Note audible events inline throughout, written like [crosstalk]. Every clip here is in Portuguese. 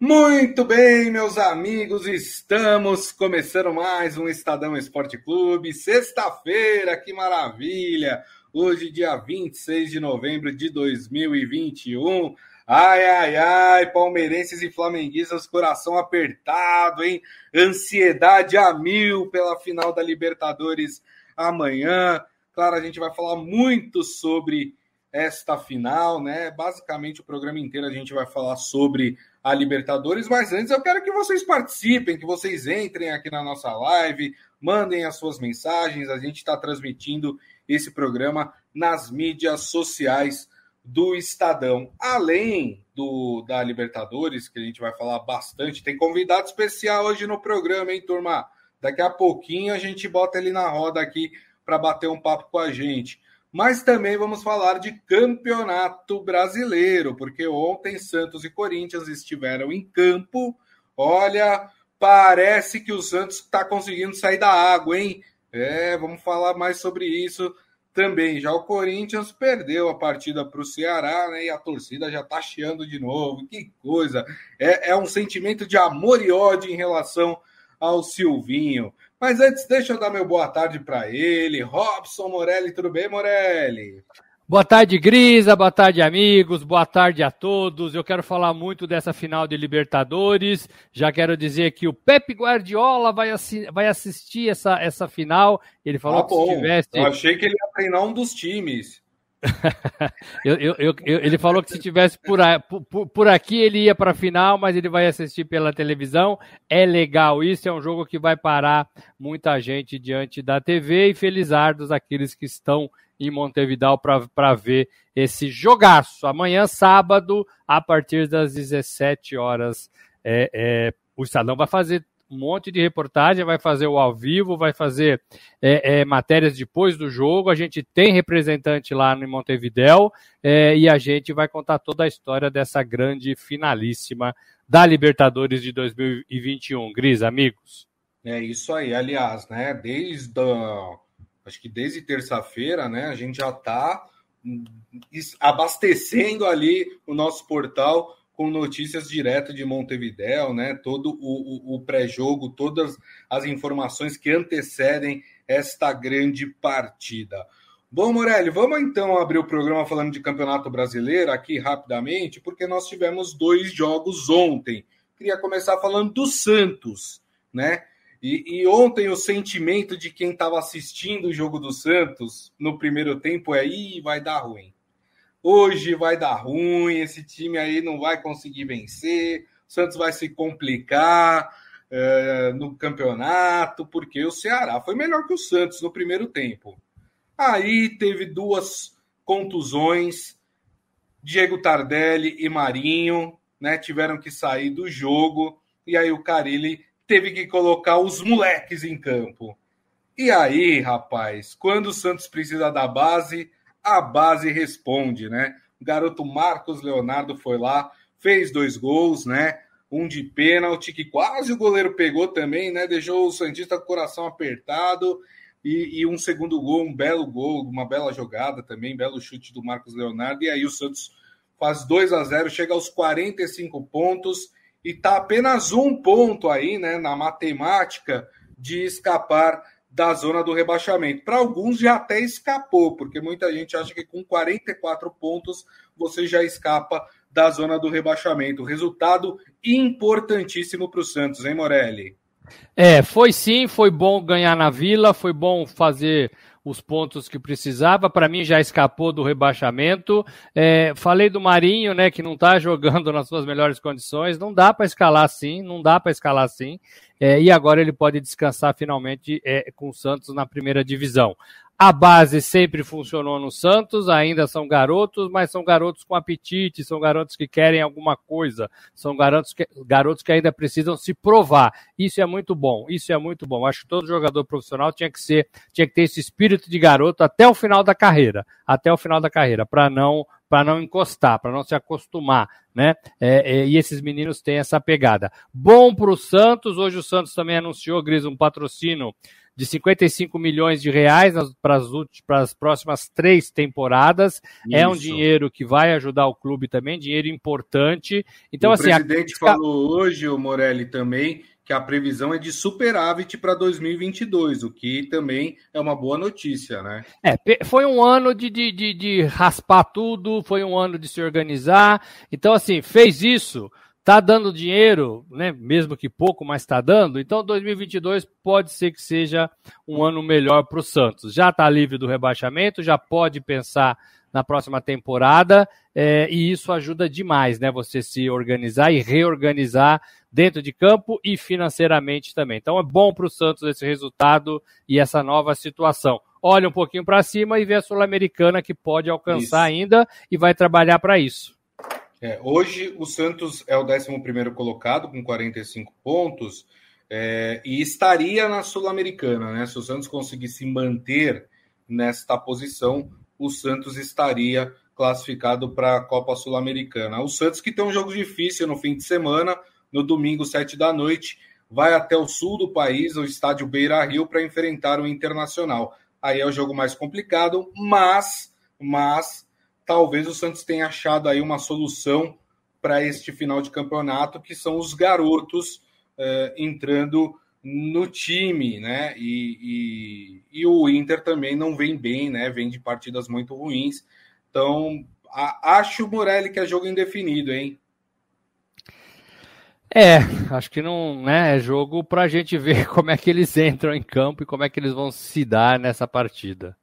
Muito bem, meus amigos, estamos começando mais um Estadão Esporte Clube. Sexta-feira, que maravilha! Hoje, dia 26 de novembro de 2021. Ai, ai, ai, palmeirenses e flamenguistas, coração apertado, hein? Ansiedade a mil pela final da Libertadores amanhã. Claro, a gente vai falar muito sobre esta final, né? Basicamente, o programa inteiro a gente vai falar sobre a Libertadores, mas antes eu quero que vocês participem, que vocês entrem aqui na nossa live, mandem as suas mensagens. A gente está transmitindo esse programa nas mídias sociais do Estadão. Além do da Libertadores, que a gente vai falar bastante, tem convidado especial hoje no programa, hein, turma? Daqui a pouquinho a gente bota ele na roda aqui para bater um papo com a gente mas também vamos falar de campeonato brasileiro, porque ontem Santos e Corinthians estiveram em campo. Olha, parece que o Santos está conseguindo sair da água, hein? É, vamos falar mais sobre isso também. Já o Corinthians perdeu a partida para o Ceará, né? E a torcida já está chiando de novo. Que coisa! É, é um sentimento de amor e ódio em relação ao Silvinho. Mas antes, deixa eu dar meu boa tarde para ele. Robson Morelli, tudo bem, Morelli? Boa tarde, Grisa. Boa tarde, amigos. Boa tarde a todos. Eu quero falar muito dessa final de Libertadores. Já quero dizer que o Pepe Guardiola vai, assi vai assistir essa, essa final. Ele falou ah, que bom. se tivesse. Eu achei que ele ia treinar um dos times. [laughs] eu, eu, eu, ele falou que se tivesse por, por, por aqui ele ia para a final, mas ele vai assistir pela televisão. É legal isso, é um jogo que vai parar muita gente diante da TV e felizardos aqueles que estão em Montevideo para ver esse jogaço. Amanhã, sábado, a partir das 17 horas, é, é, o Estadão vai fazer um monte de reportagem, vai fazer o ao vivo, vai fazer é, é, matérias depois do jogo. A gente tem representante lá no Montevidéu é, e a gente vai contar toda a história dessa grande finalíssima da Libertadores de 2021. Gris, amigos. É isso aí, aliás, né? Desde acho que desde terça-feira, né? A gente já está hum, abastecendo ali o nosso portal com notícias direto de Montevidéu, né? Todo o, o, o pré-jogo, todas as informações que antecedem esta grande partida. Bom, Morelli, vamos então abrir o programa falando de Campeonato Brasileiro aqui rapidamente, porque nós tivemos dois jogos ontem. Queria começar falando do Santos, né? E, e ontem o sentimento de quem estava assistindo o jogo do Santos no primeiro tempo é: Ih, vai dar ruim hoje vai dar ruim, esse time aí não vai conseguir vencer, o Santos vai se complicar é, no campeonato, porque o Ceará foi melhor que o Santos no primeiro tempo. Aí teve duas contusões, Diego Tardelli e Marinho, né, tiveram que sair do jogo, e aí o Carilli teve que colocar os moleques em campo. E aí, rapaz, quando o Santos precisa da base, a base responde, né? O garoto Marcos Leonardo foi lá, fez dois gols, né? Um de pênalti, que quase o goleiro pegou também, né? Deixou o Santista com o coração apertado. E, e, um segundo gol, um belo gol, uma bela jogada também, belo chute do Marcos Leonardo. E aí o Santos faz 2 a 0 chega aos 45 pontos e tá apenas um ponto aí, né, na matemática de escapar da zona do rebaixamento. Para alguns já até escapou, porque muita gente acha que com 44 pontos você já escapa da zona do rebaixamento. Resultado importantíssimo para o Santos, hein, Morelli? É, foi sim, foi bom ganhar na Vila, foi bom fazer os pontos que precisava. Para mim já escapou do rebaixamento. É, falei do Marinho, né, que não está [laughs] jogando nas suas melhores condições. Não dá para escalar assim, não dá para escalar assim. É, e agora ele pode descansar finalmente é, com o Santos na primeira divisão. A base sempre funcionou no Santos, ainda são garotos, mas são garotos com apetite, são garotos que querem alguma coisa, são garotos que, garotos que ainda precisam se provar. Isso é muito bom, isso é muito bom. Acho que todo jogador profissional tinha que ser, tinha que ter esse espírito de garoto até o final da carreira, até o final da carreira, para não para não encostar, para não se acostumar, né? É, é, e esses meninos têm essa pegada. Bom para o Santos, hoje o Santos também anunciou, Gris, um patrocínio de 55 milhões de reais para as próximas três temporadas. Isso. É um dinheiro que vai ajudar o clube também, dinheiro importante. Então, o assim. Presidente a... falou hoje, o Morelli, também, que a previsão é de superávit para 2022, o que também é uma boa notícia, né? É, foi um ano de, de, de, de raspar tudo, foi um ano de se organizar. Então, assim, fez isso, tá dando dinheiro, né? Mesmo que pouco, mas está dando. Então, 2022 pode ser que seja um ano melhor para o Santos. Já está livre do rebaixamento, já pode pensar na próxima temporada, é, e isso ajuda demais, né? Você se organizar e reorganizar dentro de campo e financeiramente também. Então é bom para o Santos esse resultado e essa nova situação. Olha um pouquinho para cima e vê a Sul-Americana que pode alcançar isso. ainda e vai trabalhar para isso. É, hoje o Santos é o 11 colocado com 45 pontos é, e estaria na Sul-Americana, né? Se o Santos conseguisse manter nesta posição, o Santos estaria classificado para a Copa Sul-Americana. O Santos que tem um jogo difícil no fim de semana, no domingo, sete da noite, vai até o sul do país, o estádio Beira Rio, para enfrentar o Internacional. Aí é o jogo mais complicado, mas, mas talvez o Santos tenha achado aí uma solução para este final de campeonato, que são os garotos eh, entrando no time, né? E, e, e, o Inter também não vem bem, né? Vem de partidas muito ruins. Então, a, acho, Morelli, que é jogo indefinido, hein? É, acho que não né, é jogo para a gente ver [laughs] como é que eles entram em campo e como é que eles vão se dar nessa partida.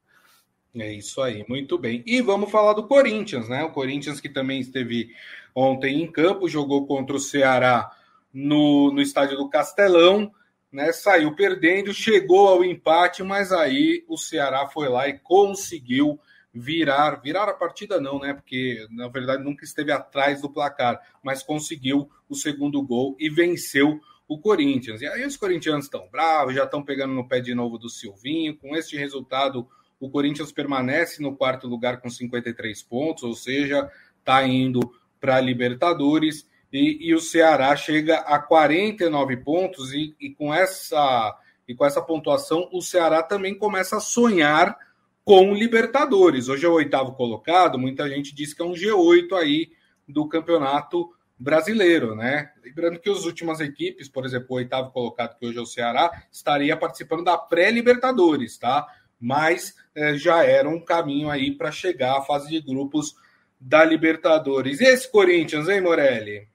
É isso aí, muito bem. E vamos falar do Corinthians, né? O Corinthians que também esteve ontem em campo, jogou contra o Ceará no, no estádio do Castelão né, saiu perdendo, chegou ao empate, mas aí o Ceará foi lá e conseguiu virar, virar a partida não, né? Porque na verdade nunca esteve atrás do placar, mas conseguiu o segundo gol e venceu o Corinthians. E aí os corintianos estão bravos, já estão pegando no pé de novo do Silvinho. Com este resultado, o Corinthians permanece no quarto lugar com 53 pontos, ou seja, está indo para a Libertadores e, e, o Ceará chega a 49 pontos e, e, com essa e com essa pontuação o Ceará também começa a sonhar com Libertadores. Hoje é o oitavo colocado, muita gente diz que é um G8 aí do campeonato brasileiro, né? Lembrando que as últimas equipes, por exemplo, o oitavo colocado, que hoje é o Ceará, estaria participando da pré-Libertadores, tá? Mas é, já era um caminho aí para chegar à fase de grupos da Libertadores. E esse Corinthians, hein, Morelli?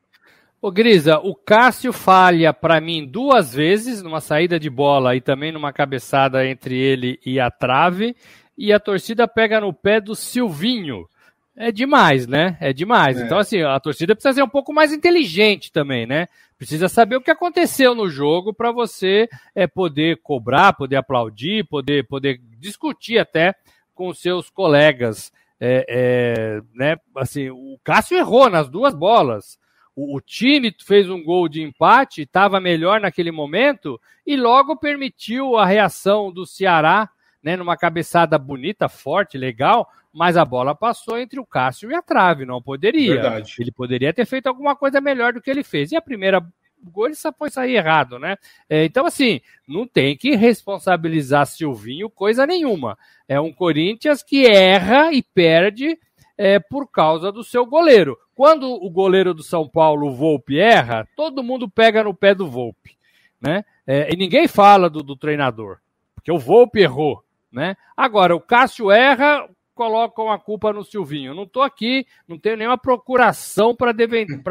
Ô Grisa, o Cássio falha para mim duas vezes numa saída de bola e também numa cabeçada entre ele e a trave, e a torcida pega no pé do Silvinho. É demais, né? É demais. É. Então, assim, a torcida precisa ser um pouco mais inteligente também, né? Precisa saber o que aconteceu no jogo para você é, poder cobrar, poder aplaudir, poder, poder discutir até com seus colegas. É, é, né? Assim, o Cássio errou nas duas bolas o, o time fez um gol de empate, estava melhor naquele momento e logo permitiu a reação do Ceará, né, numa cabeçada bonita, forte, legal, mas a bola passou entre o Cássio e a trave, não poderia. Verdade. Ele poderia ter feito alguma coisa melhor do que ele fez. E a primeira só foi sair errado, né? É, então, assim, não tem que responsabilizar Silvinho coisa nenhuma. É um Corinthians que erra e perde é, por causa do seu goleiro. Quando o goleiro do São Paulo, o Volpe, erra, todo mundo pega no pé do Volpe. Né? É, e ninguém fala do, do, treinador, porque o Volpe errou. Né? Agora, o Cássio erra, colocam a culpa no Silvinho. não estou aqui, não tenho nenhuma procuração para de,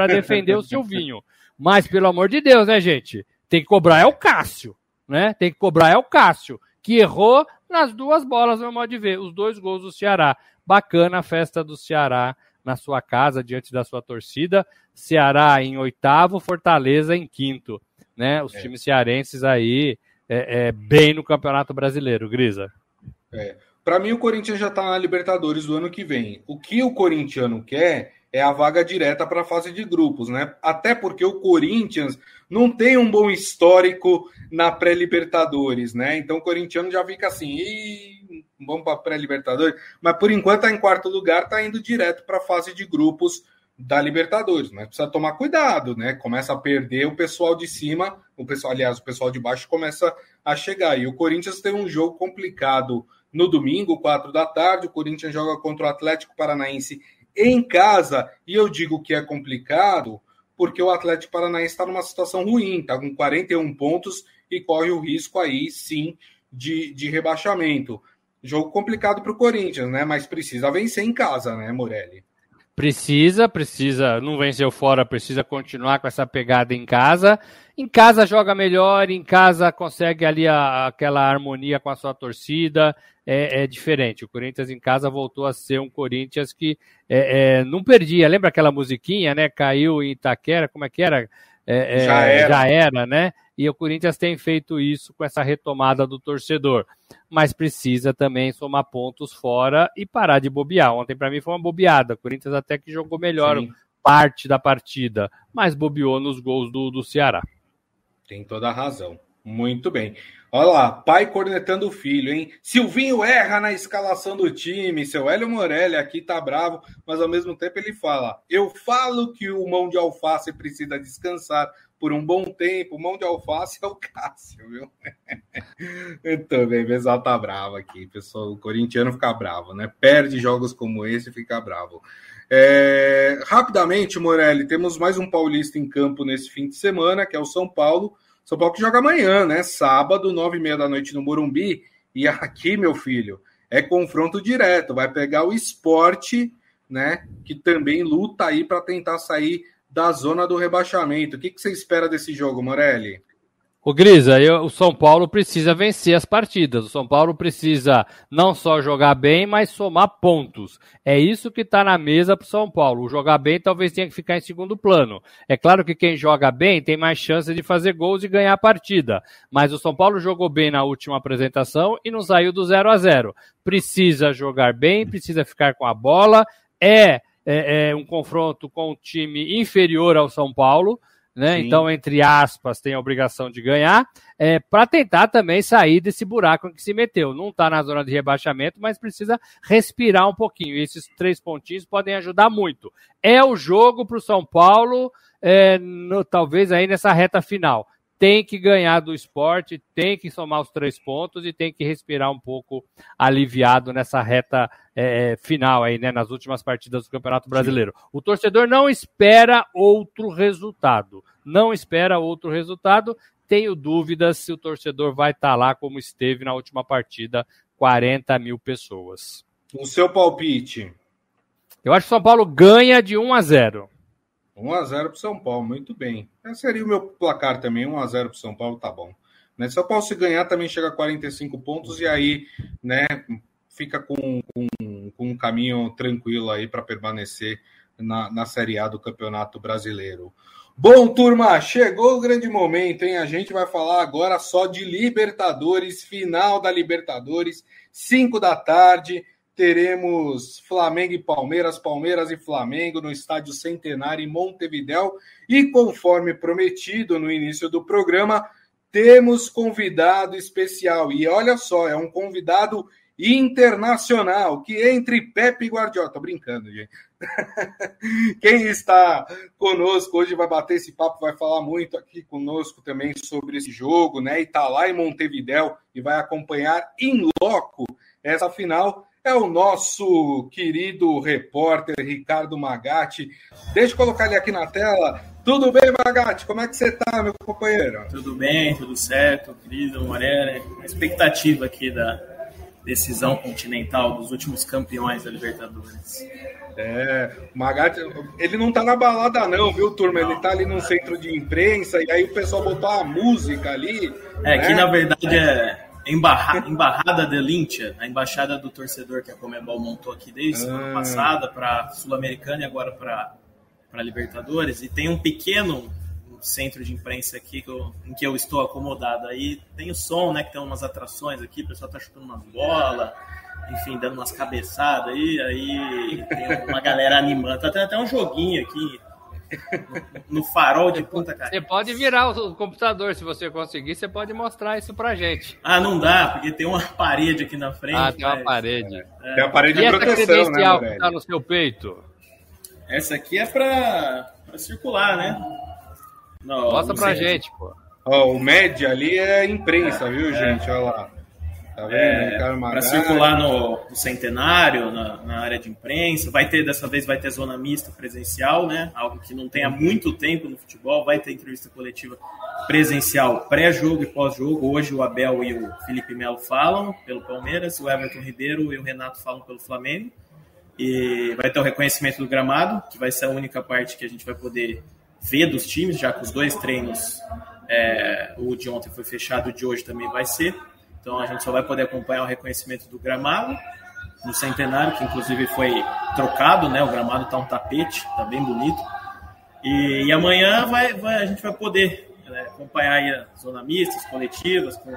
defender o Silvinho. [laughs] Mas, pelo amor de Deus, né, gente? Tem que cobrar é o Cássio. Né? Tem que cobrar é o Cássio, que errou nas duas bolas, no modo de ver, os dois gols do Ceará. Bacana a festa do Ceará na sua casa, diante da sua torcida. Ceará em oitavo, Fortaleza em quinto. Né? Os é. times cearenses aí é, é, bem no Campeonato Brasileiro, Grisa. É. Para mim, o Corinthians já está na Libertadores do ano que vem. O que o corintiano quer é a vaga direta para a fase de grupos, né? Até porque o Corinthians não tem um bom histórico na pré-Libertadores, né? Então o corintiano já fica assim, vamos para pré-Libertadores, mas por enquanto está em quarto lugar, está indo direto para a fase de grupos da Libertadores, mas precisa tomar cuidado, né? Começa a perder o pessoal de cima, o pessoal, aliás, o pessoal de baixo começa a chegar. E o Corinthians tem um jogo complicado no domingo, quatro da tarde. O Corinthians joga contra o Atlético Paranaense em casa, e eu digo que é complicado porque o Atlético Paranaense está numa situação ruim, está com 41 pontos e corre o risco aí sim de, de rebaixamento. Jogo complicado para o Corinthians, né? Mas precisa vencer em casa, né, Morelli? Precisa, precisa, não venceu fora, precisa continuar com essa pegada em casa. Em casa joga melhor, em casa consegue ali a, aquela harmonia com a sua torcida, é, é, diferente. O Corinthians em casa voltou a ser um Corinthians que é, é não perdia. Lembra aquela musiquinha, né? Caiu em Itaquera, como é que era? É, é, já, era. já era, né? E o Corinthians tem feito isso com essa retomada do torcedor. Mas precisa também somar pontos fora e parar de bobear. Ontem, para mim, foi uma bobeada. O Corinthians até que jogou melhor Sim. parte da partida, mas bobeou nos gols do, do Ceará. Tem toda a razão. Muito bem. Olha lá, pai cornetando o filho, hein? Silvinho erra na escalação do time. Seu Hélio Morelli aqui tá bravo, mas ao mesmo tempo ele fala: Eu falo que o mão de alface precisa descansar por um bom tempo. Mão de alface é o Cássio, viu? [laughs] Eu também, o pessoal tá bravo aqui. Pessoal, o corintiano fica bravo, né? Perde jogos como esse e fica bravo. É... Rapidamente, Morelli, temos mais um paulista em campo nesse fim de semana, que é o São Paulo. São Paulo que joga amanhã, né? Sábado, nove e meia da noite no Morumbi. E aqui, meu filho, é confronto direto. Vai pegar o esporte, né? Que também luta aí para tentar sair da zona do rebaixamento. O que, que você espera desse jogo, Morelli? O Grisa, eu, o São Paulo precisa vencer as partidas. O São Paulo precisa não só jogar bem, mas somar pontos. É isso que está na mesa para o São Paulo. O jogar bem talvez tenha que ficar em segundo plano. É claro que quem joga bem tem mais chance de fazer gols e ganhar a partida. Mas o São Paulo jogou bem na última apresentação e não saiu do 0 a 0. Precisa jogar bem, precisa ficar com a bola. É, é, é um confronto com um time inferior ao São Paulo né? Então, entre aspas, tem a obrigação de ganhar, é, para tentar também sair desse buraco em que se meteu. Não está na zona de rebaixamento, mas precisa respirar um pouquinho. E esses três pontinhos podem ajudar muito. É o jogo para o São Paulo, é, no, talvez aí nessa reta final tem que ganhar do esporte, tem que somar os três pontos e tem que respirar um pouco aliviado nessa reta é, final aí, né, nas últimas partidas do Campeonato Brasileiro. Sim. O torcedor não espera outro resultado, não espera outro resultado. Tenho dúvidas se o torcedor vai estar lá como esteve na última partida, 40 mil pessoas. O seu palpite? Eu acho que o São Paulo ganha de 1 a 0. 1x0 para São Paulo, muito bem. Esse seria o meu placar também, 1x0 para São Paulo, tá bom. Né? São Paulo se ganhar também chega a 45 pontos e aí, né, fica com, com, com um caminho tranquilo aí para permanecer na, na Série A do Campeonato Brasileiro. Bom, turma, chegou o grande momento, hein? A gente vai falar agora só de Libertadores, final da Libertadores, 5 da tarde teremos Flamengo e Palmeiras, Palmeiras e Flamengo no Estádio Centenário em Montevidéu. E conforme prometido no início do programa, temos convidado especial. E olha só, é um convidado internacional, que entre Pepe e Guardiola. Tô brincando, gente. [laughs] Quem está conosco hoje vai bater esse papo, vai falar muito aqui conosco também sobre esse jogo, né? E tá lá em Montevidéu e vai acompanhar em loco essa final é o nosso querido repórter Ricardo Magatti. Deixa eu colocar ele aqui na tela. Tudo bem, Magatti? Como é que você está, meu companheiro? Tudo bem, tudo certo, querido Morelli. A expectativa aqui da decisão continental dos últimos campeões da Libertadores. É, o Magatti, ele não tá na balada não, viu, turma? Ele tá ali no centro de imprensa e aí o pessoal botou a música ali. É, né? que na verdade é Embarra, Embarrada de Lintia, a embaixada do torcedor que a Comebol montou aqui desde ah. passada para Sul-Americana e agora para Libertadores. E tem um pequeno centro de imprensa aqui que eu, em que eu estou acomodado. Aí tem o som, né? Que tem umas atrações aqui, o pessoal tá chutando umas bolas, enfim, dando umas cabeçadas aí. Aí tem uma galera animando. Tá tendo até um joguinho aqui [laughs] no farol de Punta Cana. Você pode virar o computador se você conseguir, você pode mostrar isso pra gente. Ah, não dá, porque tem uma [laughs] parede aqui na frente. Ah, tem uma parede. É. Tem uma parede e de proteção, né, que tá no seu peito? Essa aqui é para circular, né? No, Mostra pra gente, pô. Ó, o média ali é imprensa, viu, é. gente? Olha lá. Tá vendo? É, para circular no, no centenário, na, na, área de imprensa. Vai ter, dessa vez, vai ter zona mista presencial, né? Algo que não tem há muito tempo no futebol. Vai ter entrevista coletiva presencial pré-jogo e pós-jogo. Hoje o Abel e o Felipe Melo falam pelo Palmeiras, o Everton Ribeiro e o Renato falam pelo Flamengo. E vai ter o reconhecimento do gramado, que vai ser a única parte que a gente vai poder ver dos times, já que os dois treinos, é, o de ontem foi fechado, o de hoje também vai ser. Então a gente só vai poder acompanhar o reconhecimento do gramado no centenário, que inclusive foi trocado, né? O gramado está um tapete, está bem bonito. E, e amanhã vai, vai, a gente vai poder né, acompanhar aí as zona mistas, coletivas, com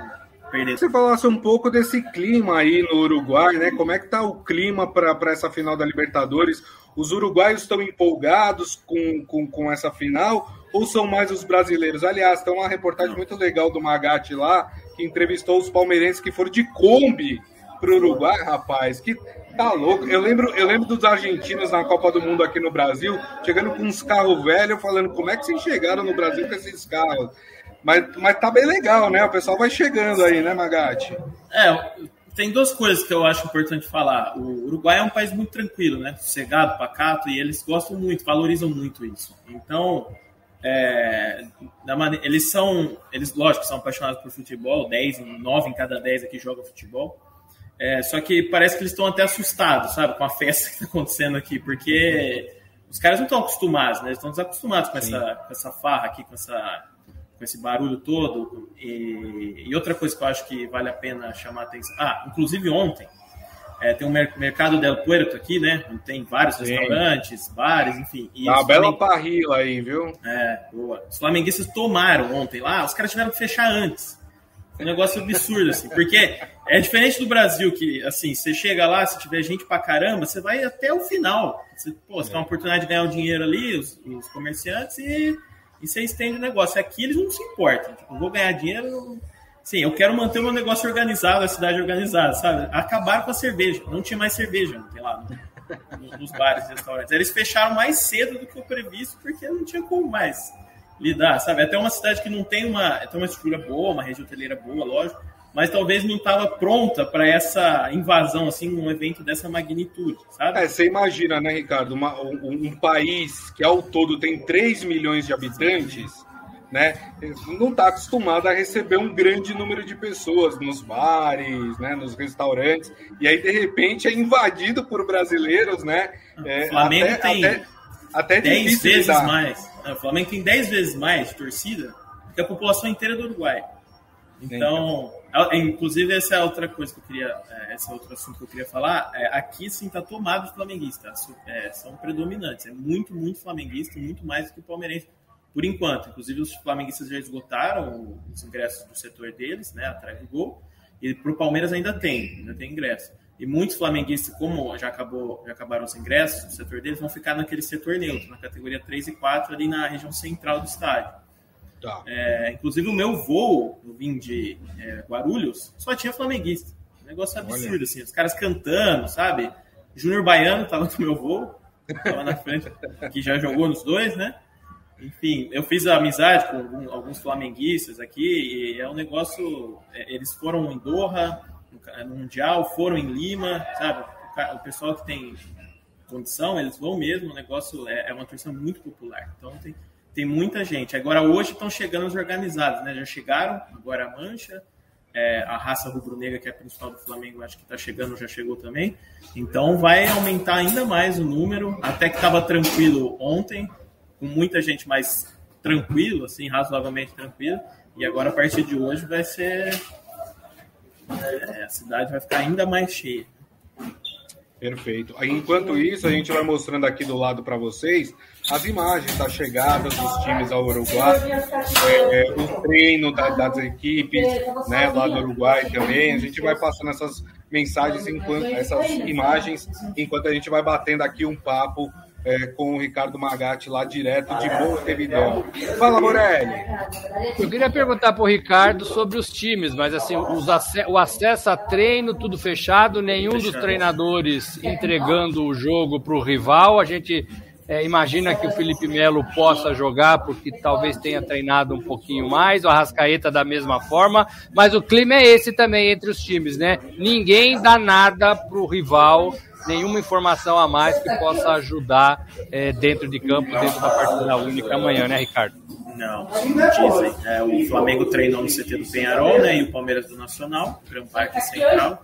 perder. Você falasse um pouco desse clima aí no Uruguai, né? Como é que tá o clima para essa final da Libertadores? Os uruguaios estão empolgados com, com, com essa final ou são mais os brasileiros? Aliás, tem uma reportagem muito legal do Magatti lá, que entrevistou os palmeirenses que foram de Kombi para o Uruguai, rapaz, que tá louco. Eu lembro, eu lembro dos argentinos na Copa do Mundo aqui no Brasil, chegando com uns carros velhos, falando como é que vocês chegaram no Brasil com esses carros. Mas, mas tá bem legal, né? O pessoal vai chegando aí, né, Magatti? É, tem duas coisas que eu acho importante falar. O Uruguai é um país muito tranquilo, né? Sossegado, pacato, e eles gostam muito, valorizam muito isso. Então, é, maneira, eles são, eles lógico, são apaixonados por futebol, 10, 9 em cada 10 aqui jogam futebol. É, só que parece que eles estão até assustados, sabe, com a [laughs] festa que está acontecendo aqui, porque os caras não estão acostumados, né? Eles estão desacostumados com essa, com essa farra aqui, com, essa, com esse barulho todo. E, e, outra coisa que eu acho que vale a pena chamar a atenção. Ah, inclusive ontem, é, tem um mercado del Puerto aqui, né? Tem vários Sim. restaurantes, bares, enfim. E uma bela parrila aí, viu? É, boa. Os flamenguistas tomaram ontem lá, os caras tiveram que fechar antes. Foi um negócio absurdo, assim, porque é diferente do Brasil, que, assim, você chega lá, se tiver gente pra caramba, você vai até o final. Você, pô, você tem uma oportunidade de ganhar um dinheiro ali, os, os comerciantes, e, e você estende o negócio. Aqui eles não se importam. Tipo, vou ganhar dinheiro, Sim, eu quero manter o meu negócio organizado, a cidade organizada, sabe? Acabaram com a cerveja. Não tinha mais cerveja, não tem lá nos bares e restaurantes. Eles fecharam mais cedo do que o previsto, porque não tinha como mais lidar, sabe? Até uma cidade que não tem uma, tem uma estrutura boa, uma rede hoteleira boa, lógico, mas talvez não estava pronta para essa invasão, assim, um evento dessa magnitude, sabe? É, você imagina, né, Ricardo, uma, um, um, país que ao todo tem 3 milhões de habitantes né, não está acostumado a receber um grande número de pessoas nos bares, né, nos restaurantes, e aí de repente é invadido por brasileiros, né? É, o Flamengo até, tem até, até 10 vezes mais. O Flamengo tem 10 vezes mais de torcida do que a população inteira do Uruguai. Então, inclusive essa é outra coisa que eu queria, é, esse é outro assunto que eu queria falar. É, aqui sim está tomado de flamenguistas, é, são predominantes, é muito, muito flamenguista, muito mais do que palmeirense por enquanto. Inclusive, os flamenguistas já esgotaram os ingressos do setor deles, né, atrás do gol. E para o Palmeiras ainda tem, ainda tem ingresso. E muitos flamenguistas, como já, acabou, já acabaram os ingressos do setor deles, vão ficar naquele setor neutro, na categoria 3 e 4, ali na região central do estádio. Tá. É, inclusive, o meu voo, eu vim de é, Guarulhos, só tinha flamenguista. Um negócio absurdo, Olha. assim. Os caras cantando, sabe? Júnior Baiano estava no meu voo, estava na frente, que já jogou nos dois, né? Enfim, eu fiz amizade com alguns flamenguistas aqui e é um negócio. É, eles foram em Doha, no Mundial, foram em Lima, sabe? O pessoal que tem condição, eles vão mesmo. O negócio é, é uma torcida muito popular. Então tem, tem muita gente. Agora hoje estão chegando os organizados, né? Já chegaram, agora a Mancha. É, a raça rubro-negra, que é a principal do Flamengo, acho que está chegando, já chegou também. Então vai aumentar ainda mais o número. Até que estava tranquilo ontem, com muita gente mais tranquilo, assim, razoavelmente tranquilo. E agora, a partir de hoje, vai ser. É, a cidade vai ficar ainda mais cheia. Perfeito. Enquanto isso, a gente vai mostrando aqui do lado para vocês as imagens da chegada dos times ao Uruguai, é, é, o treino da, das equipes, né, lá do Uruguai também. A gente vai passando essas mensagens, enquanto, essas imagens, enquanto a gente vai batendo aqui um papo é, com o Ricardo Magatti lá direto de Montevideo. Fala, Morelli. Eu queria perguntar para o Ricardo sobre os times, mas assim, ac o acesso a treino, tudo fechado, nenhum dos treinadores entregando o jogo para o rival. A gente É, imagina que o Felipe Melo possa jogar, porque talvez tenha treinado um pouquinho mais, o Arrascaeta da mesma forma, mas o clima é esse também entre os times, né? Ninguém dá nada pro rival, nenhuma informação a mais que possa ajudar é, dentro de campo, dentro da partida única amanhã, né, Ricardo? Não, dizem. É, o Flamengo treinou no CT do Penharol, né? E o Palmeiras do Nacional, Gran Parque Central.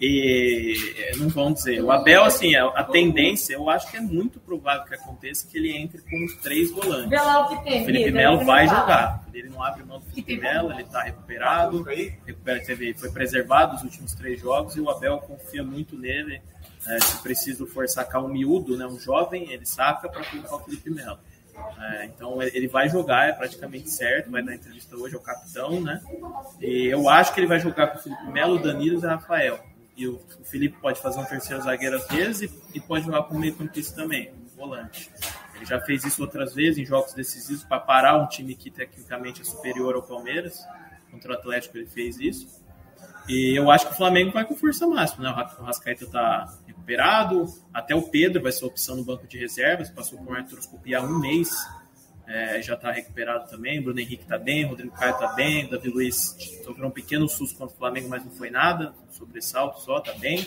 E não vão dizer. O Abel, assim, a tendência, eu acho que é muito provável que aconteça que ele entre com os três volantes. O Felipe Melo vai jogar. Ele não abre mão do Felipe Melo, ele está recuperado. Recupera, teve, foi preservado os últimos três jogos e o Abel confia muito nele. É, se preciso for sacar um miúdo, né, um jovem, ele saca para colocar o Felipe Melo. É, então ele vai jogar, é praticamente certo, vai dar entrevista hoje ao capitão, né? E eu acho que ele vai jogar com o Felipe Melo, Danilo e Rafael. E o, o, Felipe pode fazer um terceiro zagueiro às vezes e, e pode jogar com o meio campista também, um volante. Ele já fez isso outras vezes em jogos decisivos para parar um time que tecnicamente é superior ao Palmeiras. Contra o Atlético ele fez isso. E eu acho que o Flamengo vai com força máxima, né? O Rascaeta está recuperado, até o Pedro vai ser opção no banco de reservas, passou por uma artroscopia há um mês, é, já está recuperado também. Bruno Henrique está bem, Rodrigo Caio está bem, Davi Luiz sofreu um pequeno susto contra o Flamengo, mas não foi nada, sobressalto só, está bem.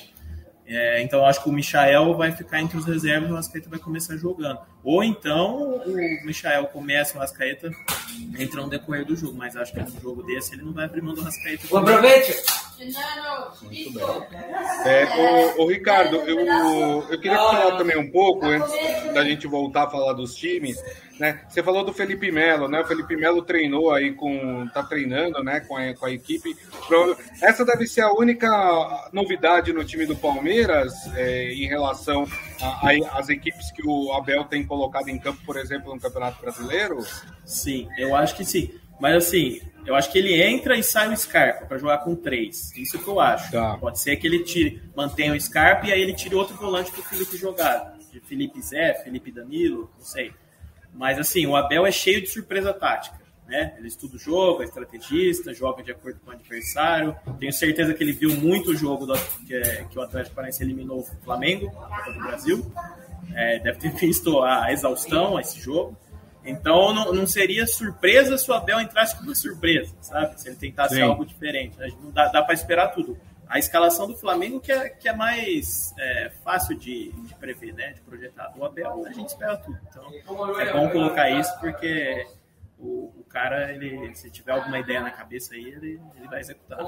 É, então eu acho que o Michael vai ficar entre os reservas e o Rascaeta vai começar jogando. Ou então o Michael começa o Rascaeta entra no decorrer do jogo, mas acho que no jogo desse ele não vai abrir mão do Rascaeta. Aproveite! Muito bem. É, o, o, Ricardo, eu, eu queria falar também um pouco, antes da gente voltar a falar dos times, né? Você falou do Felipe Melo, né? O Felipe Melo treinou aí com. tá treinando né? com, a, com a equipe. Essa deve ser a única novidade no time do Palmeiras é, em relação às equipes que o Abel tem colocado em campo, por exemplo, no Campeonato Brasileiro? Sim, eu acho que sim. Mas assim, eu acho que ele entra e sai o Scarpa para jogar com três. Isso que eu acho. Tá. Pode ser que ele tire, mantenha o Scarpa e aí ele tire outro volante para o Felipe jogar. De Felipe Zé, Felipe Danilo, não sei. Mas assim, o Abel é cheio de surpresa tática. Né? Ele estuda o jogo, é estrategista, joga de acordo com o adversário. Tenho certeza que ele viu muito o jogo do, que, é, que, o Atlético Paranaense eliminou o Flamengo, do Brasil. É, deve ter [laughs] visto a exaustão a esse jogo. Então não, não, seria surpresa se o Abel entrasse com uma surpresa, sabe? Se ele tentasse Sim. algo diferente. Não dá, dá para esperar tudo. A escalação do Flamengo que é, que é mais é, fácil de, de, prever, né? De projetar. Do Abel a gente espera tudo. Então é bom colocar isso porque o, o, cara, ele, se tiver alguma ideia na cabeça aí, ele, ele vai executar.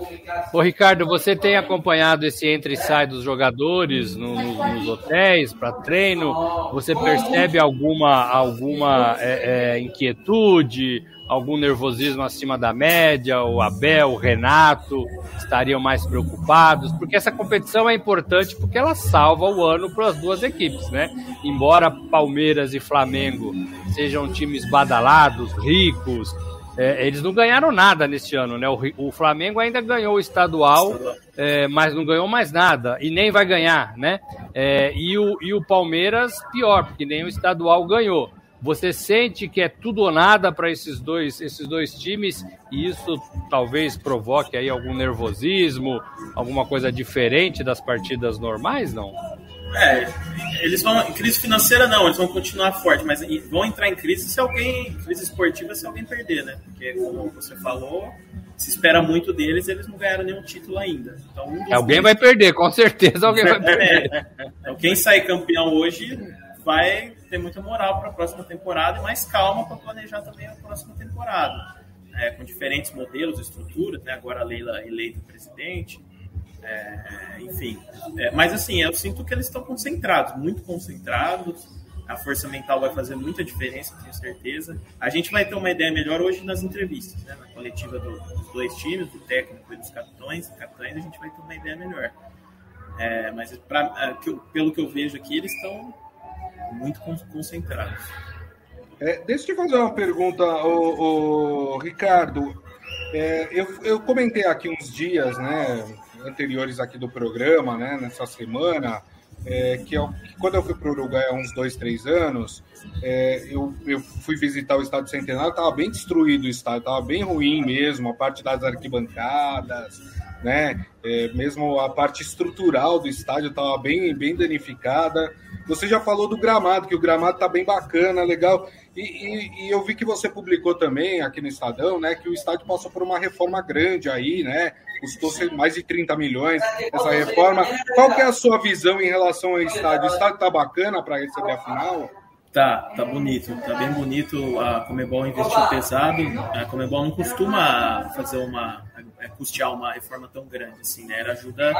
Ô Ricardo, você tem acompanhado esse entra e sai dos jogadores no, no, nos hotéis para treino? Você percebe alguma, alguma é, é, inquietude? Algum nervosismo acima da média, o Abel, o Renato estariam mais preocupados, porque essa competição é importante porque ela salva o ano para as duas equipes, né? Embora Palmeiras e Flamengo sejam times badalados, ricos, é, eles não ganharam nada neste ano, né? O, o Flamengo ainda ganhou o estadual, é, mas não ganhou mais nada e nem vai ganhar, né? É, e, o, e o Palmeiras pior, porque nem o estadual ganhou. Você sente que é tudo ou nada para esses dois, esses dois times e isso talvez provoque aí algum nervosismo, alguma coisa diferente das partidas normais, não? É, eles vão em crise financeira não, eles vão continuar forte, mas vão entrar em crise se alguém, crise esportiva se alguém perder, né? Porque como você falou, se espera muito deles, eles não ganharam nenhum título ainda. Então, um alguém vai perder, com certeza alguém vai [laughs] perder. É. Então, quem sai campeão hoje vai ter muita moral para a próxima temporada e mais calma para planejar também a próxima temporada. É, com diferentes modelos, estruturas, né? agora a Leila eleita presidente, é, enfim. É, mas assim, eu sinto que eles estão concentrados, muito concentrados. A força mental vai fazer muita diferença, tenho certeza. A gente vai ter uma ideia melhor hoje nas entrevistas, né? na coletiva do, dos dois times, do técnico e dos capitães. Capitães a gente vai ter uma ideia melhor. É, mas pra, é, pelo que eu vejo aqui, eles estão muito concentrados. É, deixa eu te fazer uma pergunta, o, o Ricardo. É, eu, eu comentei aqui uns dias, né, anteriores aqui do programa, né, nessa semana, é, que, eu, que, quando eu fui para o Uruguai há uns dois, três anos, é, eu, eu fui visitar o Estádio Centenário, estava bem destruído o estádio, estava bem ruim mesmo, a parte das arquibancadas, né, é, mesmo a parte estrutural do estádio estava bem, bem danificada. Você já falou do gramado, que o gramado tá bem bacana, legal. E, e, e, eu vi que você publicou também aqui no Estadão, né, que o estádio passou por uma reforma grande aí, né? Custou mais de 30 milhões essa reforma. Qual que é a sua visão em relação ao estádio? O estádio tá bacana para receber a final? Tá, tá bonito, tá bem bonito. A Comebol investiu pesado. A Comebol não costuma fazer uma é, custear uma reforma tão grande assim, né? Ela ajuda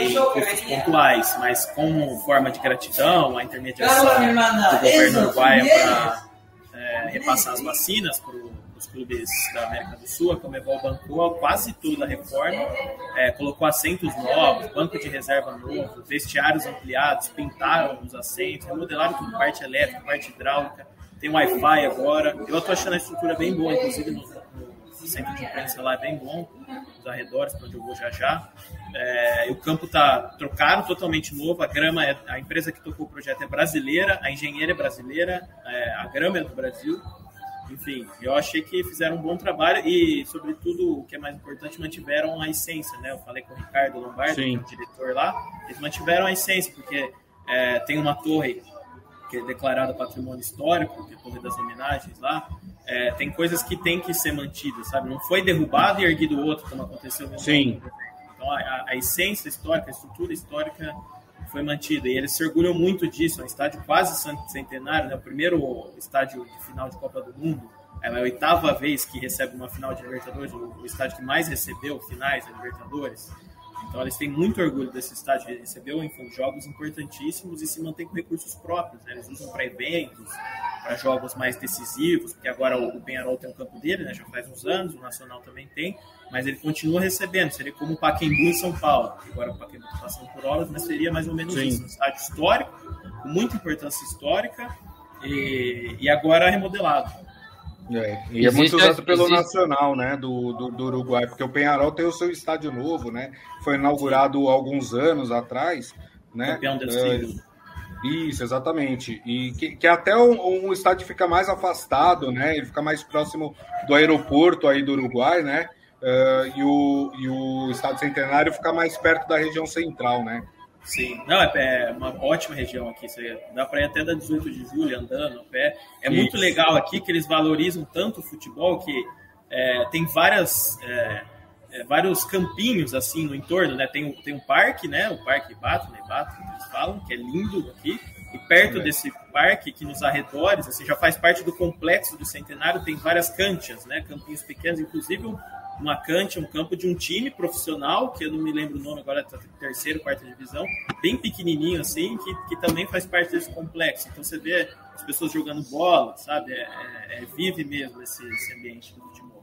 em custos pontuais, mas como forma de gratidão, a intermediação do governo uruguaio para é, repassar as vacinas para os clubes da América do Sul, a Comebol bancou quase tudo da reforma, é, colocou assentos novos, banco de reserva novo, vestiários ampliados, pintaram os assentos, remodelaram tudo, parte elétrica, parte hidráulica, tem Wi-Fi agora. Eu estou achando a estrutura bem boa, inclusive no, no centro de imprensa lá é bem bom, nos arredores, para onde eu vou já já. É, o campo está trocado, totalmente novo. A grama, é, a empresa que tocou o projeto é brasileira, a engenheira é brasileira, é, a grama é do Brasil. Enfim, eu achei que fizeram um bom trabalho e, sobretudo, o que é mais importante, mantiveram a essência, né? Eu falei com o Ricardo Lombardi, que é o diretor lá, eles mantiveram a essência, porque é, tem uma torre que é declarada patrimônio histórico, que é a Torre das Homenagens lá, é, tem coisas que tem que ser mantidas, sabe? Não foi derrubado e erguido outro, como aconteceu no Sim. Então, a, a, essência histórica, a estrutura histórica foi mantida. E eles se orgulham muito disso. É um estádio quase centenário, né? o primeiro estádio de final de Copa do Mundo. É a oitava vez que recebe uma final de Libertadores, o estádio que mais recebeu finais da Libertadores. Então eles têm muito orgulho desse estádio, ele recebeu enfim, jogos importantíssimos e se mantém com recursos próprios. Né? Eles usam para eventos, para jogos mais decisivos, porque agora o Penharol tem um campo dele, né? já faz uns anos, o Nacional também tem, mas ele continua recebendo, seria como o Pacaembu em São Paulo. Agora o Pacaembu está passando por obras, mas seria mais ou menos Sim. isso, um estádio histórico, com muita importância histórica e, e agora remodelado. É, e existe, é muito usado pelo existe... Nacional, né, do, do, do, Uruguai, porque o Penharol tem o seu estádio novo, né? Foi inaugurado Sim. alguns anos atrás, né? Campeão é, isso, exatamente. E que, que até um, um, estádio fica mais afastado, né? Ele fica mais próximo do aeroporto aí do Uruguai, né? Uh, e, o, e o estádio centenário fica mais perto da região central, né? Sim, não, é, é uma ótima região aqui. Você dá para ir até da 18 de julho andando a pé. É Isso. muito legal aqui que eles valorizam tanto o futebol que é, tem várias, é, é, vários campinhos assim no entorno, né? Tem, tem um parque, né? O Parque Bato, né? Bato, eles falam, que é lindo aqui. E perto desse parque, que nos arredores, assim, já faz parte do complexo do Centenário, tem várias canchas, né? Campinhos pequenos, inclusive uma cante, um campo de um time profissional, que eu não me lembro o nome agora, tá terceiro, quarta divisão, bem pequenininho assim, que, que também faz parte desse complexo. Então você vê as pessoas jogando bola, sabe? É, é, é vive mesmo esse, esse ambiente do futebol.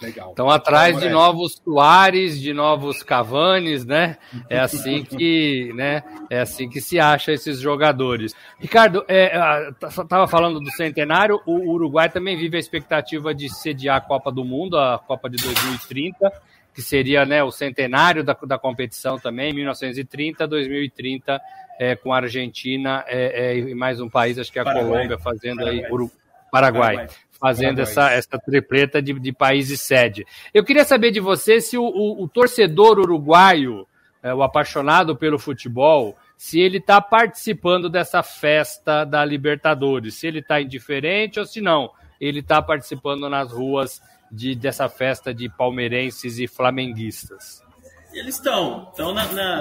Legal. Estão atrás de novos Soares, de novos Cavanes, né? É assim [laughs] que, né? É assim que se acha esses jogadores. Ricardo, é, estava falando do centenário. O Uruguai também vive a expectativa de sediar a Copa do Mundo, a Copa de 2030, que seria, né, o centenário da, da competição também, 1930, 2030, é, com a Argentina é, é, e mais um país, acho que é a Paraguai. Colômbia, fazendo Paraguai. aí Uru... Paraguai. Paraguai fazendo essa, essa tripleta de, de países sede. Eu queria saber de você se o, o, o torcedor uruguaio, é, o apaixonado pelo futebol, se ele está participando dessa festa da Libertadores, se ele está indiferente ou se não, ele está participando nas ruas de, dessa festa de palmeirenses e flamenguistas. Eles estão, estão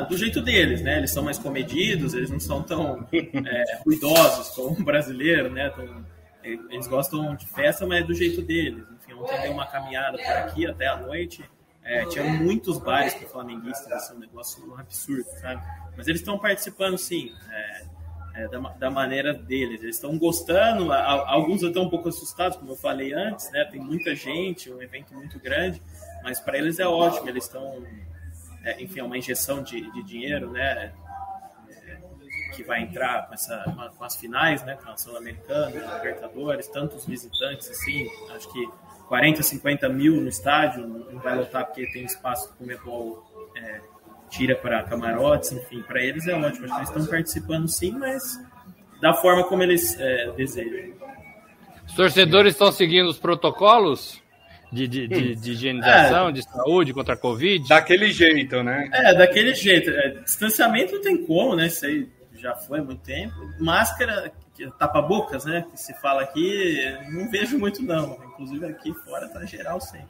do jeito deles, né? Eles são mais comedidos, eles não são tão [laughs] é, ruidosos como o brasileiro, né? Tão, eles gostam de festa, mas é do jeito deles. Enfim, ontem dei uma caminhada por aqui até a noite. É, tinha muitos bares para flamenguistas, assim, um negócio absurdo, sabe? Mas eles estão participando, sim, é, é, da, da, maneira deles. Eles estão gostando, alguns estão um pouco assustados, como eu falei antes, né? Tem muita gente, um evento muito grande, mas para eles é ótimo, eles estão, é, enfim, é uma injeção de, de dinheiro, né? Que vai entrar com, essa, com as finais, né, com a Sul-Americana, Libertadores, tantos visitantes, assim, acho que 40, 50 mil no estádio, não vai lotar porque tem espaço que o Mebol é, tira para camarotes, enfim, para eles é ótimo, acho que eles estão participando sim, mas da forma como eles é, desejam. Os torcedores estão seguindo os protocolos? De, de, de, de higienização, é, de saúde contra a Covid? Daquele jeito, né? É, daquele jeito. É, distanciamento não tem como, né? Isso aí já foi há muito tempo. Máscara, tapa-bocas, né? Que se fala aqui, não vejo muito não. Inclusive aqui fora tá geral sem.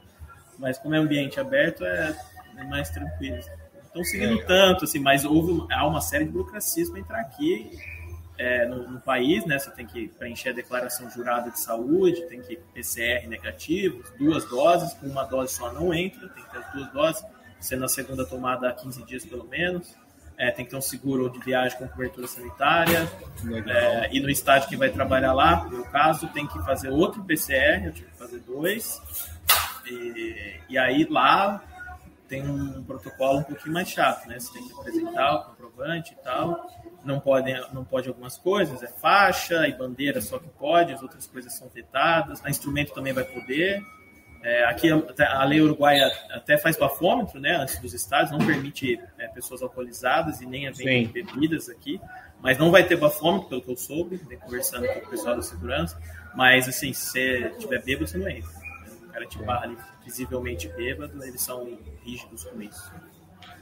Mas como é ambiente aberto, é, é mais tranquilo. Estão seguindo é. tanto, assim, mas houve há uma série de burocracias para entrar aqui é, no, no, país, né? Você tem que preencher a declaração jurada de saúde, tem que PCR negativo, duas doses, com uma dose só não entra, tem que ter as duas doses, sendo a segunda tomada há 15 dias pelo menos é, tem que ter um seguro de viagem com cobertura sanitária. É, e no estádio que vai trabalhar lá, no meu caso, tem que fazer outro PCR, eu tive que fazer dois. E, e aí lá tem um protocolo um pouquinho mais chato, né? Você tem que apresentar o comprovante e tal. Não pode, não pode algumas coisas, é faixa e bandeira só que pode, as outras coisas são vetadas. A instrumento também vai poder. É, aqui a, lei uruguaia até faz bafômetro, né, antes dos estádios, não permite é, pessoas alcoolizadas e nem a venda de bebidas aqui, mas não vai ter bafômetro, pelo que eu soube, conversando com o pessoal da segurança, mas assim, se você tiver bêbado, você não entra. O cara te barra ali, visivelmente bêbado, eles são rígidos com isso.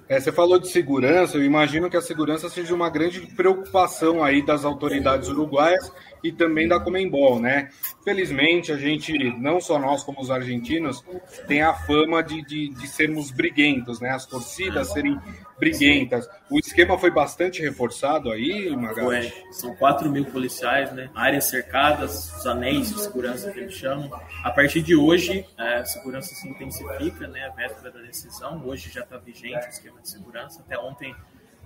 É, você falou de segurança, eu imagino que a segurança seja uma grande preocupação aí das autoridades uruguaias e também da Comembol, né? Felizmente, a gente, não só nós como os argentinos, tem a fama de, de, de sermos briguentos, né? As torcidas serem briguentas. O esquema foi bastante reforçado aí, Magalhães? São 4 mil policiais, né? Áreas cercadas, os anéis de segurança que eles chamam. A partir de hoje, é, a segurança se intensifica, né? A véspera da decisão. Hoje já está vigente o esquema de segurança. Até ontem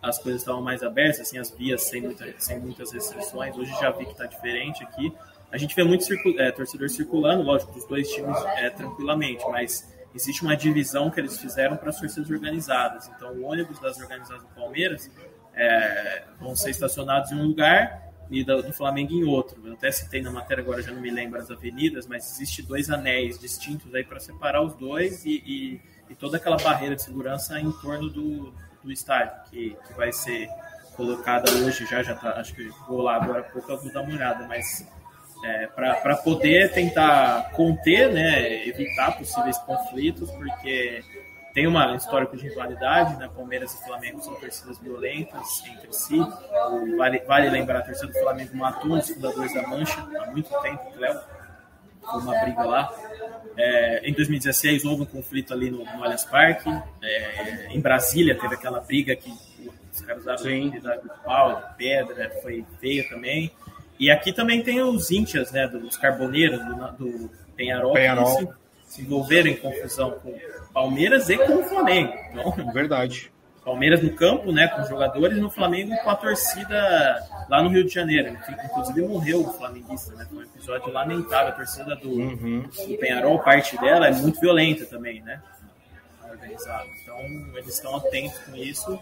as coisas estavam mais abertas, assim, as vias sem, muita, sem muitas restrições. Hoje já vi que está diferente aqui. A gente vê muito circul é, torcedor circulando, lógico, dos dois times é, tranquilamente, mas existe uma divisão que eles fizeram para as torcidas organizadas. Então, o ônibus das organizadas do Palmeiras é, vão ser estacionados em um lugar e do, do, Flamengo em outro. Eu até citei na matéria, agora já não me lembro as avenidas, mas existe dois anéis distintos aí para separar os dois e, e, e, toda aquela barreira de segurança em torno do, do estádio, que, que vai ser colocada hoje já, já tá, acho que vou lá agora pouco, eu vou dar uma olhada, mas é, para poder tentar conter, né, evitar possíveis conflitos, porque tem uma histórico de rivalidade, né? Palmeiras e Flamengo são torcidas violentas entre si. Vale, vale lembrar, a torcida do Flamengo matou os fundadores da Mancha há muito tempo, Cléo. Uma briga lá. É, em 2016 houve um conflito ali no, no Allianz Parque. É, em Brasília teve aquela briga que os caras usaram de pau, de pedra, foi feia também. E aqui também tem os íntias, né, dos carboneiros, do, do Penharol, Penharol. que se, se envolveram em confusão com Palmeiras e com o Flamengo. Então, Verdade. Palmeiras no campo, né, com os jogadores, e no Flamengo com a torcida lá no Rio de Janeiro. Inclusive morreu o flamenguista, né? Foi um episódio lamentável. A torcida do, uhum. do Penharol, parte dela é muito violenta também, né? Organizado. Então, eles estão atentos com isso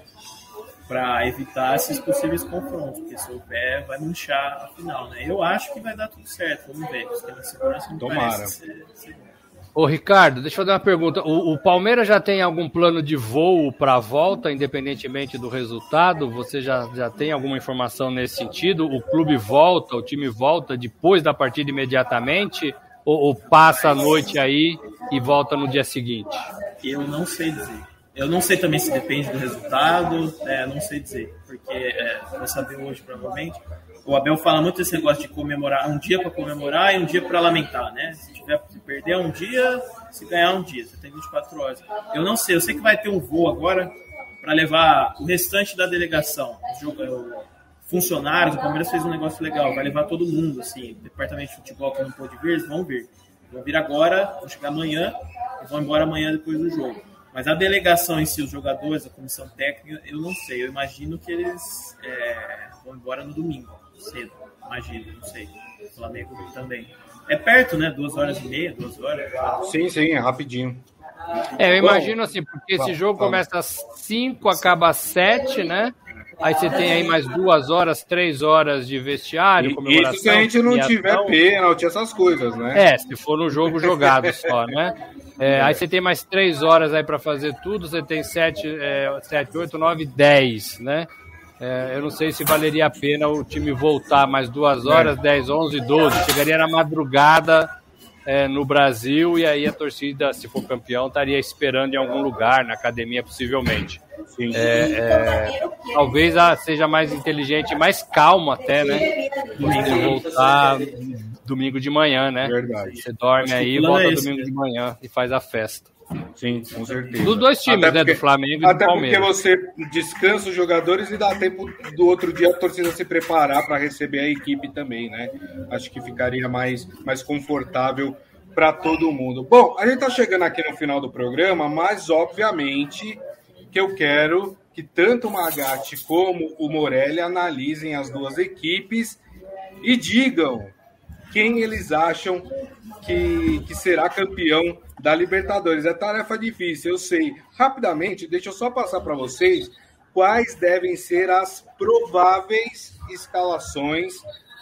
para evitar esses possíveis confrontos, porque se houver, vai manchar a final, né? Eu acho que vai dar tudo certo, vamos ver. Temas de segurança não Tomara. parece ser, ser Ô Ricardo, deixa eu fazer uma pergunta. O, o Palmeiras já tem algum plano de voo para a volta, independentemente do resultado? Você já, já tem alguma informação nesse sentido? O clube volta, o time volta depois da partida imediatamente? Ou, ou passa a noite aí e volta no dia seguinte? Eu não sei dizer. Eu não sei também se depende do resultado, é, não sei dizer, porque é, vou saber hoje provavelmente. O Abel fala muito esse negócio de comemorar, um dia para comemorar e um dia para lamentar, né? Se tiver se perder um dia, se ganhar um dia, você tem 24 horas. Eu não sei, eu sei que vai ter um voo agora para levar o restante da delegação, funcionários, o Palmeiras fez um negócio legal, vai levar todo mundo, assim, departamento de futebol que não pôde vir, eles vão vir. Vão vir agora, vão chegar amanhã e vão embora amanhã depois do jogo. Mas a delegação em si, os jogadores, a comissão técnica, eu não sei. Eu imagino que eles é, vão embora no domingo cedo, imagino, não sei. O Flamengo também. É perto, né? Duas horas e meia, duas horas. Sim, sim, é rapidinho. É, eu imagino assim, porque esse jogo começa às 5, acaba às 7, né? Aí você tem aí mais duas horas, três horas de vestiário, comemoração. Isso se a gente não tiver pênalti, essas coisas, né? É, se for no jogo jogado só, né? É, aí você tem mais três horas aí para fazer tudo, você tem sete, é, sete, oito, nove, dez, né? É, eu não sei se valeria a pena o time voltar mais duas horas, é. 10, 11, 12. Chegaria na madrugada é, no Brasil e aí a torcida, se for campeão, estaria esperando em algum lugar, na academia possivelmente. É, é, talvez seja mais inteligente, mais calmo até, né? Voltar domingo de manhã, né? Verdade. Você dorme aí, volta é esse, domingo né? de manhã e faz a festa. Sim, com certeza. Dos dois times, até né? Porque, do Flamengo e do Palmeiras. Até porque você descansa os jogadores e dá tempo do outro dia a torcida se preparar para receber a equipe também, né? Acho que ficaria mais, mais confortável para todo mundo. Bom, a gente está chegando aqui no final do programa, mas obviamente que eu quero que tanto o Magatti como o Morelli analisem as duas equipes e digam quem eles acham que, que será campeão da Libertadores. É tarefa difícil, eu sei. Rapidamente, deixa eu só passar para vocês quais devem ser as prováveis escalações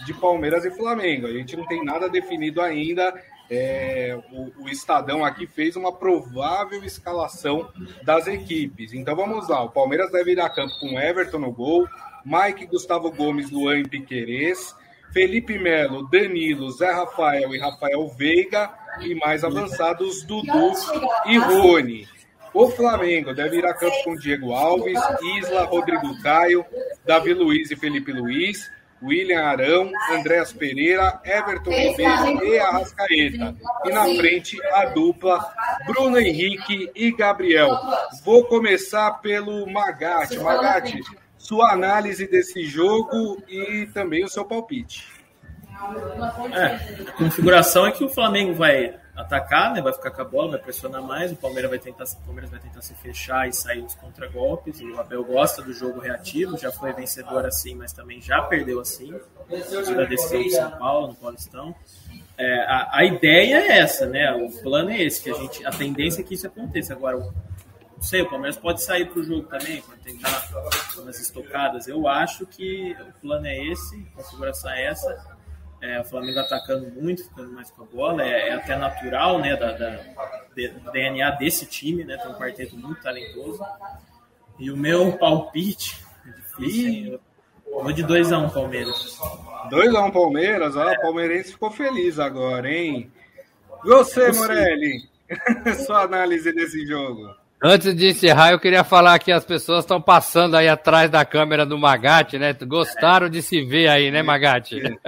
de Palmeiras e Flamengo. A gente não tem nada definido ainda. É, o, o, Estadão aqui fez uma provável escalação das equipes. Então vamos lá: o Palmeiras deve ir a campo com Everton no gol, Mike, Gustavo Gomes, Luan e Piquerez, Felipe Melo, Danilo, Zé Rafael e Rafael Veiga, e mais avançados Dudu e Rony. O Flamengo deve ir a campo com Diego Alves, Isla, Rodrigo Caio, Davi Luiz e Felipe Luiz, William Arão, Andréas Pereira, Everton Ribeiro e Arrascaeta. E na frente a dupla Bruno Henrique e Gabriel. Vou começar pelo Magatti. Magatti, sua análise desse jogo e também o seu palpite. É, a configuração é que o Flamengo vai atacar, né? Vai ficar com a bola, vai pressionar mais. O Palmeiras vai tentar, o Palmeiras vai tentar se fechar e sair dos contragolpes. O Abel gosta do jogo reativo, já foi vencedor assim, mas também já perdeu assim. Da decisão do São Paulo no Paulistão. É, a, a, ideia é essa, né? O plano é esse, que a gente, a tendência é que isso aconteça. Agora, não sei, o Palmeiras pode sair para o jogo também, pode tentar umas estocadas. Eu acho que o plano é esse, a configuração é essa é, o Flamengo atacando muito, ficando mais com a bola, é, é até natural, né, da, da de, DNA desse time, né, tem um quarteto muito talentoso. E o meu palpite, é difícil, vou de 2x1 um, Palmeiras. 2x1 um, Palmeiras, ó, o palmeirense ficou feliz agora, hein? Você, é Morelli, [laughs] sua análise desse jogo. Antes de encerrar, eu queria falar que as pessoas estão passando aí atrás da câmera do Magatti, né? Gostaram de se ver aí, né, Magatti? [laughs]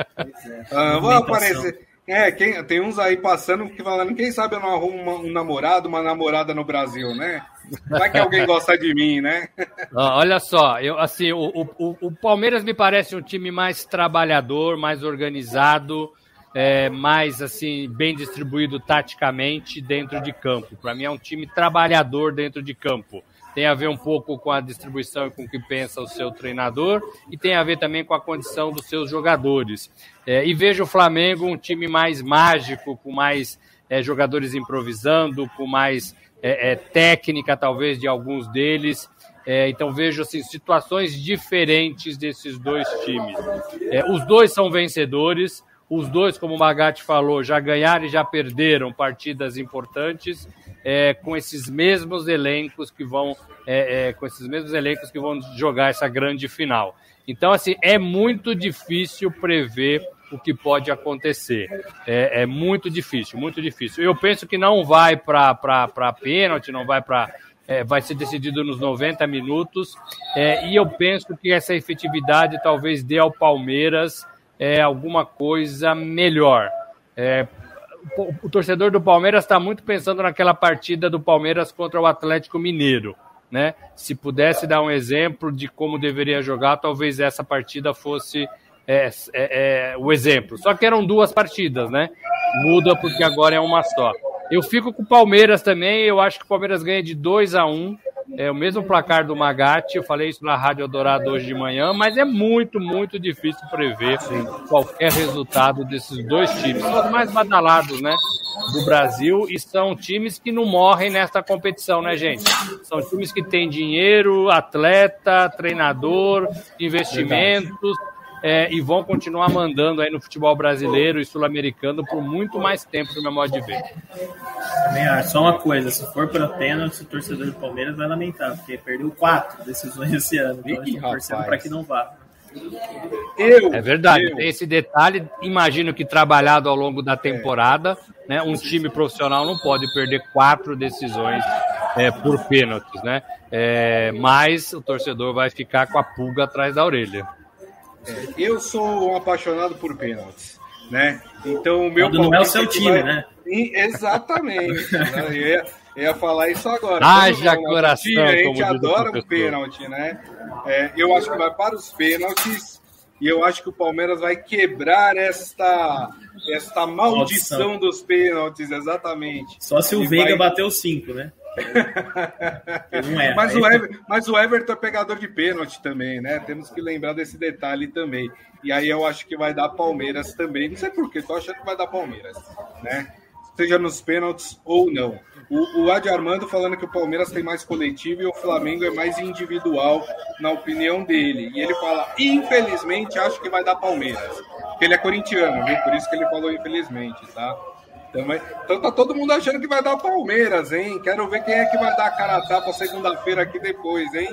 Ah, vou aparecer. É, quem, tem uns aí passando que falando, quem sabe eu não arrumo um namorado, uma namorada no Brasil, né? Vai que alguém gosta de mim, né? [laughs] Olha só, eu assim, o, o, o Palmeiras me parece um time mais trabalhador, mais organizado, é, mais assim bem distribuído taticamente dentro de campo. Para mim é um time trabalhador dentro de campo. Tem a ver um pouco com a distribuição e com o que pensa o seu treinador e tem a ver também com a condição dos seus jogadores. É, e vejo o Flamengo um time mais mágico, com mais é, jogadores improvisando, com mais é, é, técnica talvez de alguns deles. É, então vejo assim, situações diferentes desses dois times. É, os dois são vencedores, os dois, como o Magatti falou, já ganharam e já perderam partidas importantes é, com esses mesmos elencos que vão é, é, com esses mesmos elencos que vão jogar essa grande final. Então, assim, é muito difícil prever o que pode acontecer. É, é muito difícil, muito difícil. Eu penso que não vai para pênalti, não vai para é, vai ser decidido nos 90 minutos. É, e eu penso que essa efetividade talvez dê ao Palmeiras é, alguma coisa melhor. É, o, o torcedor do Palmeiras está muito pensando naquela partida do Palmeiras contra o Atlético Mineiro. Né? Se pudesse dar um exemplo de como deveria jogar, talvez essa partida fosse é, é, é, o exemplo. Só que eram duas partidas, né? Muda porque agora é uma só. Eu fico com o Palmeiras também. Eu acho que o Palmeiras ganha de 2 a 1 um. É o mesmo placar do Magatti, eu falei isso na Rádio Eldorado hoje de manhã, mas é muito, muito difícil prever Sim. qualquer resultado desses dois times. São os mais badalados, né? Do Brasil e são times que não morrem nesta competição, né, gente? São times que têm dinheiro, atleta, treinador, investimentos. Verdade é, e vão continuar mandando aí no futebol brasileiro e sul-americano por muito mais tempo, no meu modo de ver. Também acho. Só uma coisa, se for para pênalti, o torcedor do Palmeiras vai lamentar, porque perdeu quatro decisões esse ano. Então, torcendo para que não vá. Eu, é verdade, eu. tem esse detalhe. Imagino que trabalhado ao longo da temporada, é. né, um time profissional não pode perder quatro decisões é, por pênaltis, né? É, mas o torcedor vai ficar com a pulga atrás da orelha. É, eu sou um apaixonado por pênaltis, né? Então o meu Quando não é o seu time, vai... né? Exatamente. [laughs] né? eu, ia, eu, ia, falar isso agora. Haja coração. Time, a gente adora um pênalti, né? É, eu acho que vai para os pênaltis e eu acho que o Palmeiras vai quebrar esta esta maldição, maldição. dos pênaltis, exatamente. Só se o Veiga vai... bateu cinco, né? Não é. [laughs] Mas, o Ever, mas o Everton é pegador de pênalti também, né? Temos que lembrar desse detalhe também. E aí eu acho que vai dar Palmeiras também. Não sei porquê, tô achando que vai dar Palmeiras, né? Seja nos pênaltis ou não. O, o Adi Armando falando que o Palmeiras tem mais coletivo e o Flamengo é mais individual, na opinião dele. E ele fala, infelizmente, acho que vai dar Palmeiras. Porque ele é corintiano, viu? Por isso que ele falou infelizmente, tá? Então tá todo mundo achando que vai dar Palmeiras, hein? Quero ver quem é que vai dar a cara a tapa segunda-feira aqui depois, hein?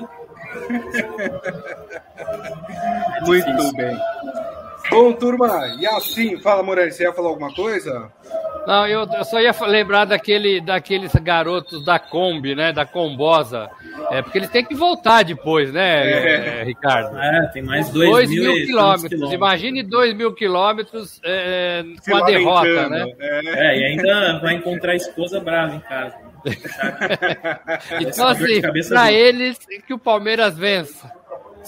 É [laughs] Muito bem. Bom, turma, e assim, fala, Moreira, você ia falar alguma coisa? Não, eu, eu só ia lembrar daquele, daqueles garotos da Kombi, né? Da Combosa. É, porque eles têm que voltar depois, né, é. É, Ricardo? É, tem mais dois, dois mil, mil quilômetros. quilômetros. Imagine dois mil quilômetros é, com a derrota, né? É. e ainda vai encontrar a esposa brava em casa. [laughs] então, assim, para eles, que o Palmeiras vença.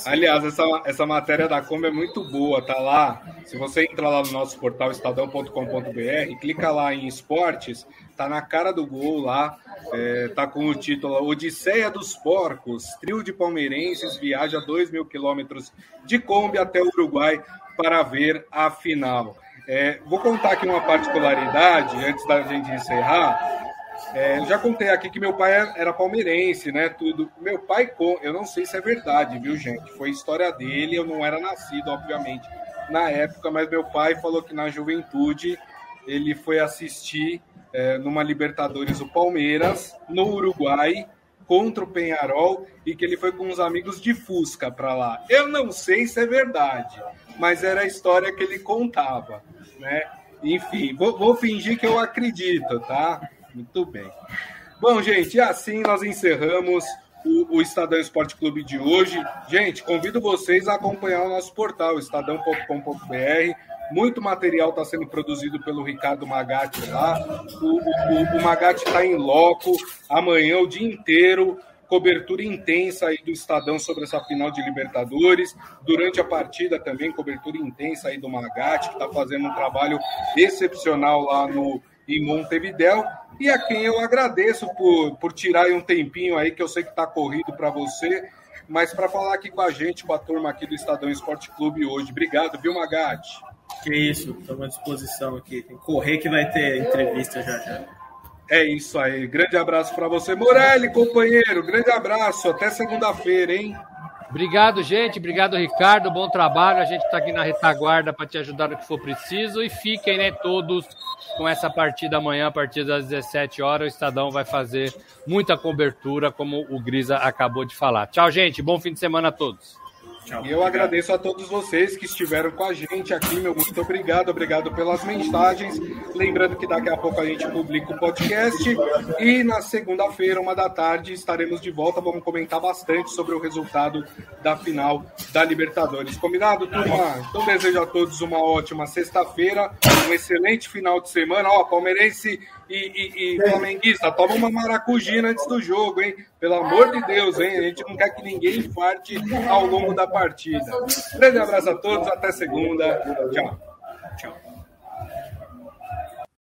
Aliás, essa, essa matéria da Kombi é muito boa, tá lá. Se você entrar lá no nosso portal estadão.com.br, clica lá em esportes, tá na cara do gol lá, é, tá com o título Odisseia dos Porcos. Trio de palmeirenses viaja 2 mil quilômetros de Kombi até o Uruguai para ver a final. É, vou contar aqui uma particularidade antes da gente encerrar. É, já contei aqui que meu pai era palmeirense, né? Tudo. Meu pai, eu não sei se é verdade, viu, gente? Foi história dele, eu não era nascido, obviamente, na época, mas meu pai falou que na juventude ele foi assistir é, numa Libertadores o Palmeiras, no Uruguai, contra o Penharol, e que ele foi com uns amigos de Fusca para lá. Eu não sei se é verdade, mas era a história que ele contava, né? Enfim, vou, vou fingir que eu acredito, tá? Muito bem. Bom, gente, assim nós encerramos o, o, Estadão Esporte Clube de hoje. Gente, convido vocês a acompanhar o nosso portal, estadão.com.br. Muito material está sendo produzido pelo Ricardo Magatti lá. O, o, o Magatti está em loco amanhã o dia inteiro. Cobertura intensa aí do Estadão sobre essa final de Libertadores. Durante a partida também, cobertura intensa aí do Magatti, que está fazendo um trabalho excepcional lá no, em Montevidéu e a quem eu agradeço por, por tirar um tempinho aí, que eu sei que está corrido para você, mas para falar aqui com a gente, com a turma aqui do Estadão Esporte Clube hoje. Obrigado, viu, Magatti? Que isso, estamos à disposição aqui. Tem que correr que vai ter entrevista já já. É isso aí. Grande abraço para você, Morelli, companheiro. Grande abraço. Até segunda-feira, hein? Obrigado, gente. Obrigado, Ricardo. Bom trabalho. A gente está aqui na retaguarda para te ajudar no que for preciso. E fiquem, né, todos com essa partida amanhã, a partir das 17 horas. O Estadão vai fazer muita cobertura, como o Grisa acabou de falar. Tchau, gente. Bom fim de semana a todos. Tchau, e eu agradeço a todos vocês que estiveram com a gente aqui, meu muito obrigado, obrigado pelas mensagens. Lembrando que daqui a pouco a gente publica o podcast e na segunda-feira, uma da tarde, estaremos de volta. Vamos comentar bastante sobre o resultado da final da Libertadores. Combinado, turma? Então desejo a todos uma ótima sexta-feira, um excelente final de semana. Ó, palmeirense e, e, e flamenguista, toma uma maracujina antes do jogo, hein? Pelo amor de Deus, hein? A gente não quer que ninguém infarte ao longo da partida. Grande abraço a todos, até segunda. Tchau. Tchau.